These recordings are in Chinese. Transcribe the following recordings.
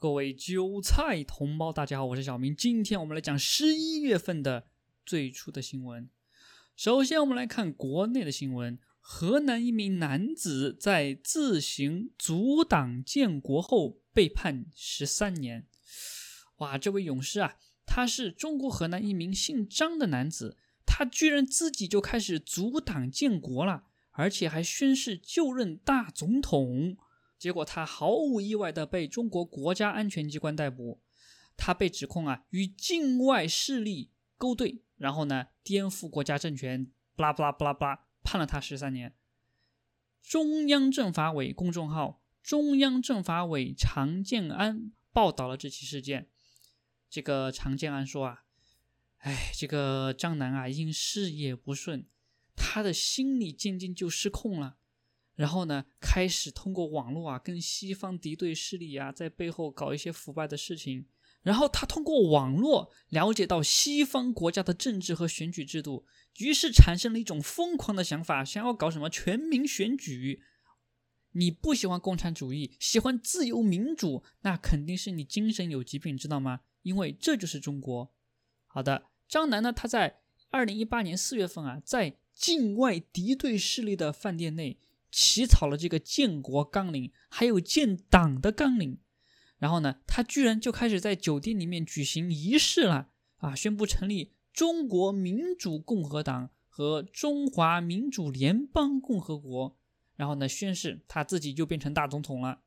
各位韭菜同胞，大家好，我是小明。今天我们来讲十一月份的最初的新闻。首先，我们来看国内的新闻：河南一名男子在自行阻挡建国后被判十三年。哇，这位勇士啊，他是中国河南一名姓张的男子，他居然自己就开始阻挡建国了，而且还宣誓就任大总统。结果他毫无意外的被中国国家安全机关逮捕，他被指控啊与境外势力勾兑，然后呢颠覆国家政权，巴拉巴拉巴拉巴拉，判了他十三年。中央政法委公众号“中央政法委常建安”报道了这起事件。这个常建安说啊，哎，这个张楠啊因事业不顺，他的心理渐渐就失控了。然后呢，开始通过网络啊，跟西方敌对势力啊，在背后搞一些腐败的事情。然后他通过网络了解到西方国家的政治和选举制度，于是产生了一种疯狂的想法，想要搞什么全民选举。你不喜欢共产主义，喜欢自由民主，那肯定是你精神有疾病，知道吗？因为这就是中国。好的，张楠呢，他在二零一八年四月份啊，在境外敌对势力的饭店内。起草了这个建国纲领，还有建党的纲领，然后呢，他居然就开始在酒店里面举行仪式了啊！宣布成立中国民主共和党和中华民主联邦共和国，然后呢，宣誓他自己就变成大总统了，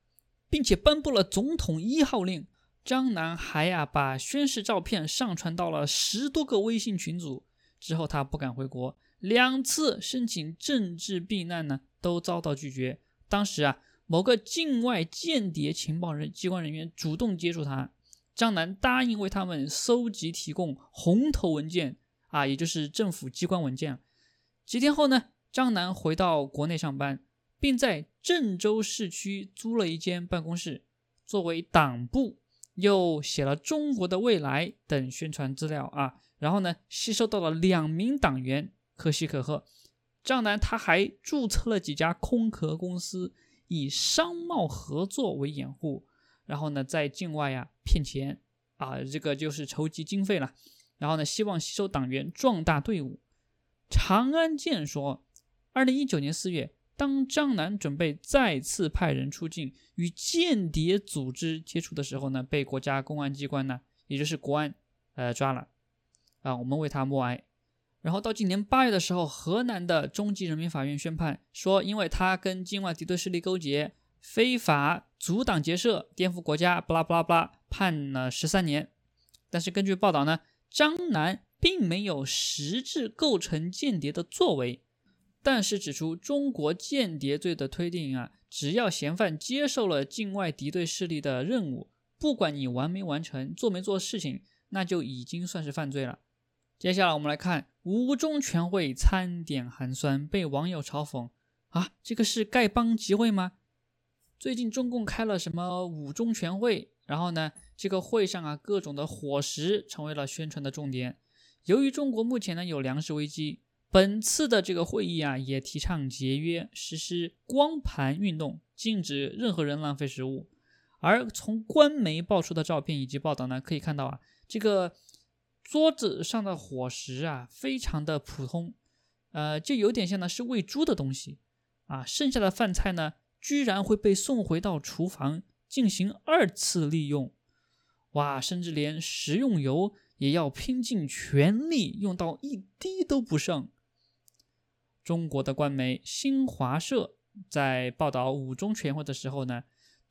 并且颁布了总统一号令。张楠还呀把宣誓照片上传到了十多个微信群组，之后他不敢回国，两次申请政治避难呢。都遭到拒绝。当时啊，某个境外间谍情报人机关人员主动接触他，张楠答应为他们搜集提供红头文件啊，也就是政府机关文件。几天后呢，张楠回到国内上班，并在郑州市区租了一间办公室作为党部，又写了《中国的未来》等宣传资料啊。然后呢，吸收到了两名党员，可喜可贺。张楠他还注册了几家空壳公司，以商贸合作为掩护，然后呢，在境外呀骗钱啊，这个就是筹集经费了。然后呢，希望吸收党员，壮大队伍。长安健说，二零一九年四月，当张楠准备再次派人出境与间谍组织接触的时候呢，被国家公安机关呢，也就是国安，呃抓了。啊，我们为他默哀。然后到今年八月的时候，河南的中级人民法院宣判说，因为他跟境外敌对势力勾结，非法阻挡结社，颠覆国家，巴拉巴拉巴拉，判了十三年。但是根据报道呢，张楠并没有实质构成间谍的作为，但是指出中国间谍罪的推定啊，只要嫌犯接受了境外敌对势力的任务，不管你完没完成，做没做事情，那就已经算是犯罪了。接下来我们来看五中全会餐点寒酸，被网友嘲讽啊，这个是丐帮集会吗？最近中共开了什么五中全会，然后呢，这个会上啊，各种的伙食成为了宣传的重点。由于中国目前呢有粮食危机，本次的这个会议啊也提倡节约，实施光盘运动，禁止任何人浪费食物。而从官媒爆出的照片以及报道呢，可以看到啊，这个。桌子上的伙食啊，非常的普通，呃，就有点像呢是喂猪的东西啊。剩下的饭菜呢，居然会被送回到厨房进行二次利用，哇，甚至连食用油也要拼尽全力用到一滴都不剩。中国的官媒新华社在报道五中全会的时候呢。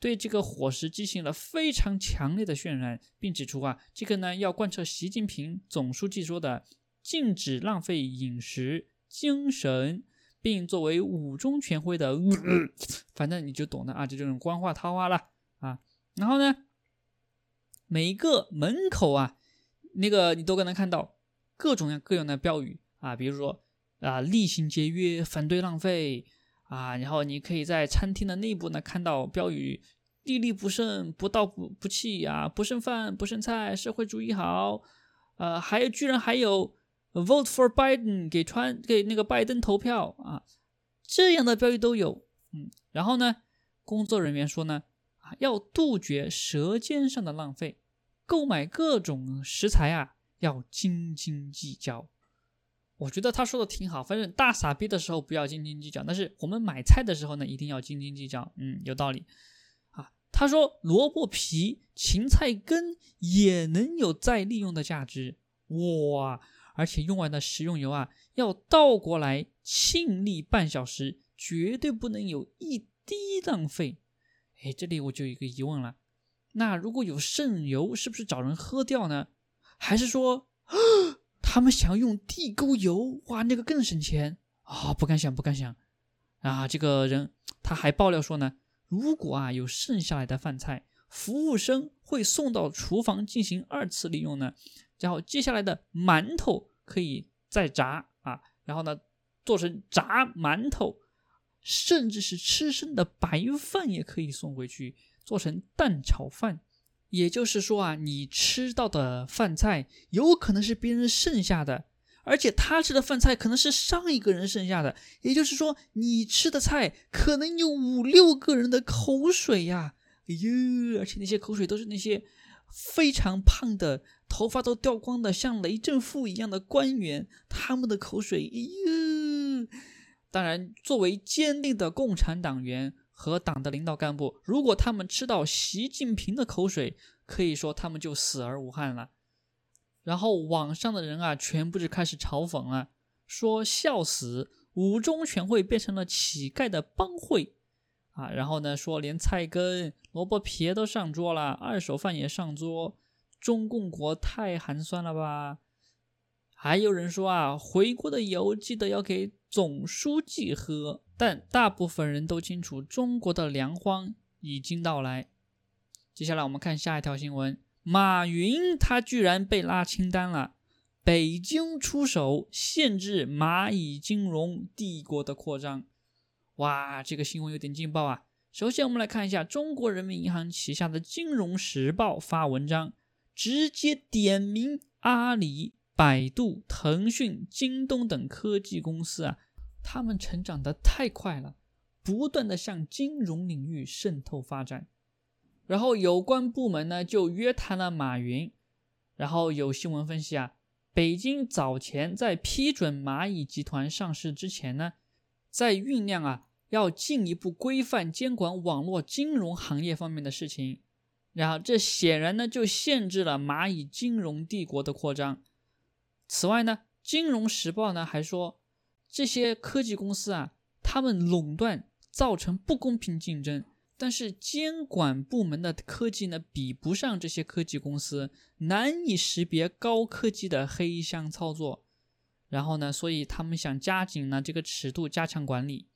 对这个伙食进行了非常强烈的渲染，并指出啊，这个呢要贯彻习近平总书记说的禁止浪费饮食精神，并作为五中全会的，反正你就懂的啊，就这种官话套话了啊。然后呢，每一个门口啊，那个你都可能看到各种各样各样的标语啊，比如说啊，厉行节约，反对浪费。啊，然后你可以在餐厅的内部呢看到标语：粒粒不剩，不到不不弃啊，不剩饭，不剩菜，社会主义好。呃，还有居然还有 Vote for Biden，给川给那个拜登投票啊，这样的标语都有。嗯，然后呢，工作人员说呢，啊，要杜绝舌尖上的浪费，购买各种食材啊要斤斤计较。我觉得他说的挺好，反正大傻逼的时候不要斤斤计较，但是我们买菜的时候呢，一定要斤斤计较。嗯，有道理啊。他说萝卜皮、芹菜根也能有再利用的价值，哇！而且用完的食用油啊，要倒过来浸沥半小时，绝对不能有一滴浪费。哎，这里我就有一个疑问了，那如果有剩油，是不是找人喝掉呢？还是说？他们想用地沟油，哇，那个更省钱啊！不敢想，不敢想啊！这个人他还爆料说呢，如果啊有剩下来的饭菜，服务生会送到厨房进行二次利用呢。然后接下来的馒头可以再炸啊，然后呢做成炸馒头，甚至是吃剩的白饭也可以送回去做成蛋炒饭。也就是说啊，你吃到的饭菜有可能是别人剩下的，而且他吃的饭菜可能是上一个人剩下的。也就是说，你吃的菜可能有五六个人的口水呀！哎呦，而且那些口水都是那些非常胖的、头发都掉光的、像雷震富一样的官员，他们的口水。哎呦，当然，作为坚定的共产党员。和党的领导干部，如果他们吃到习近平的口水，可以说他们就死而无憾了。然后网上的人啊，全部就开始嘲讽了，说笑死，五中全会变成了乞丐的帮会啊。然后呢，说连菜根、萝卜皮都上桌了，二手饭也上桌，中共国太寒酸了吧？还有人说啊，回国的油记得要给总书记喝。但大部分人都清楚，中国的粮荒已经到来。接下来我们看下一条新闻：马云他居然被拉清单了，北京出手限制蚂蚁金融帝国的扩张。哇，这个新闻有点劲爆啊！首先我们来看一下中国人民银行旗下的《金融时报》发文章，直接点名阿里。百度、腾讯、京东等科技公司啊，他们成长的太快了，不断的向金融领域渗透发展。然后有关部门呢就约谈了马云。然后有新闻分析啊，北京早前在批准蚂蚁集团上市之前呢，在酝酿啊要进一步规范监管网络金融行业方面的事情。然后这显然呢就限制了蚂蚁金融帝国的扩张。此外呢，《金融时报》呢还说，这些科技公司啊，他们垄断造成不公平竞争，但是监管部门的科技呢比不上这些科技公司，难以识别高科技的黑箱操作。然后呢，所以他们想加紧呢这个尺度，加强管理。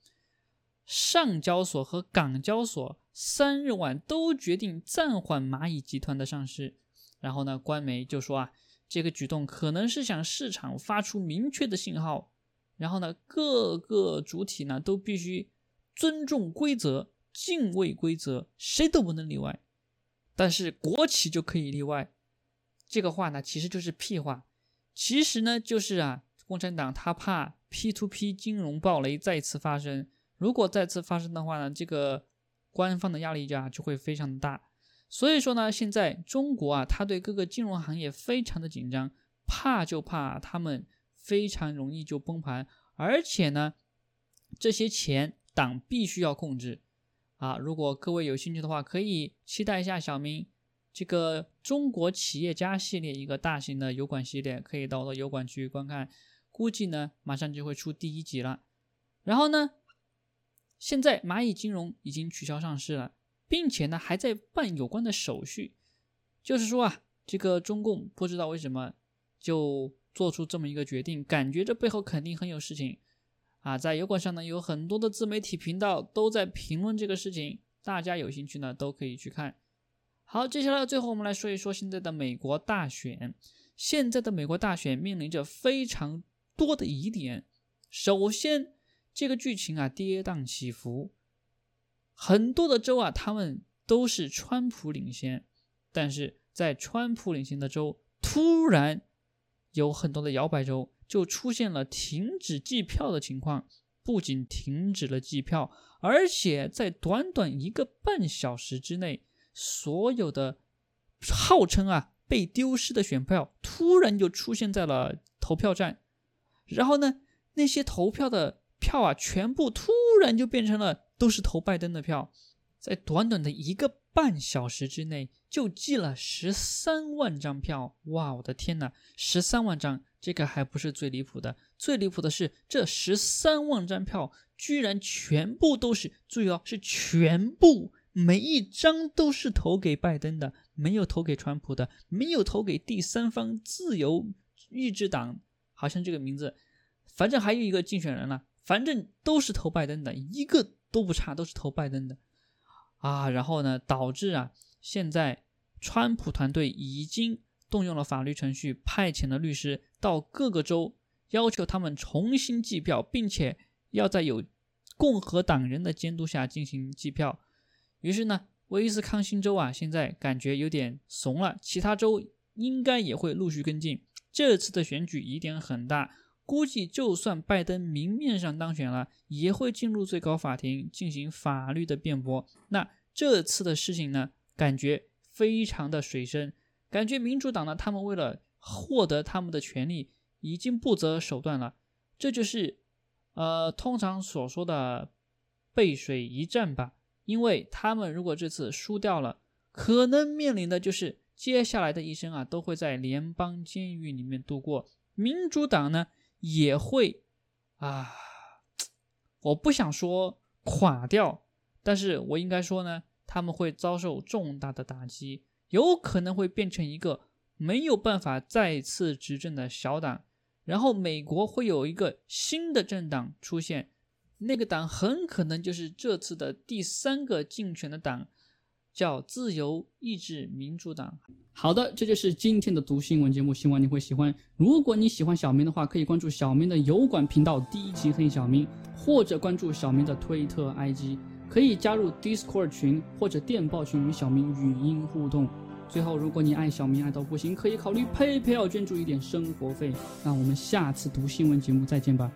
上交所和港交所三日晚都决定暂缓蚂蚁集团的上市。然后呢，官媒就说啊。这个举动可能是向市场发出明确的信号，然后呢，各个主体呢都必须尊重规则、敬畏规则，谁都不能例外。但是国企就可以例外，这个话呢其实就是屁话。其实呢就是啊，共产党他怕 P to P 金融暴雷再次发生，如果再次发生的话呢，这个官方的压力啊就会非常大。所以说呢，现在中国啊，它对各个金融行业非常的紧张，怕就怕他们非常容易就崩盘，而且呢，这些钱党必须要控制啊。如果各位有兴趣的话，可以期待一下小明这个中国企业家系列一个大型的油管系列，可以到我的油管去观看，估计呢马上就会出第一集了。然后呢，现在蚂蚁金融已经取消上市了。并且呢，还在办有关的手续，就是说啊，这个中共不知道为什么就做出这么一个决定，感觉这背后肯定很有事情啊。在油管上呢，有很多的自媒体频道都在评论这个事情，大家有兴趣呢都可以去看。好，接下来最后我们来说一说现在的美国大选。现在的美国大选面临着非常多的疑点，首先这个剧情啊跌宕起伏。很多的州啊，他们都是川普领先，但是在川普领先的州，突然有很多的摇摆州就出现了停止计票的情况。不仅停止了计票，而且在短短一个半小时之内，所有的号称啊被丢失的选票突然就出现在了投票站，然后呢，那些投票的票啊，全部突然就变成了都是投拜登的票，在短短的一个半小时之内就寄了十三万张票，哇，我的天哪，十三万张！这个还不是最离谱的，最离谱的是这十三万张票居然全部都是，注意哦，是全部，每一张都是投给拜登的，没有投给川普的，没有投给第三方自由意志党，好像这个名字，反正还有一个竞选人了，反正都是投拜登的，一个都不差，都是投拜登的，啊，然后呢，导致啊，现在川普团队已经。动用了法律程序，派遣了律师到各个州，要求他们重新计票，并且要在有共和党人的监督下进行计票。于是呢，威斯康星州啊，现在感觉有点怂了，其他州应该也会陆续跟进。这次的选举疑点很大，估计就算拜登明面上当选了，也会进入最高法庭进行法律的辩驳。那这次的事情呢，感觉非常的水深。感觉民主党呢，他们为了获得他们的权利，已经不择手段了。这就是，呃，通常所说的背水一战吧。因为他们如果这次输掉了，可能面临的就是接下来的一生啊，都会在联邦监狱里面度过。民主党呢，也会啊，我不想说垮掉，但是我应该说呢，他们会遭受重大的打击。有可能会变成一个没有办法再次执政的小党，然后美国会有一个新的政党出现，那个党很可能就是这次的第三个竞选的党，叫自由意志民主党。好的，这就是今天的读新闻节目，希望你会喜欢。如果你喜欢小明的话，可以关注小明的油管频道第一集黑小明，或者关注小明的推特 IG。可以加入 Discord 群或者电报群与小明语音互动。最后，如果你爱小明爱到不行，可以考虑 PayPal 捐助一点生活费。那我们下次读新闻节目再见吧。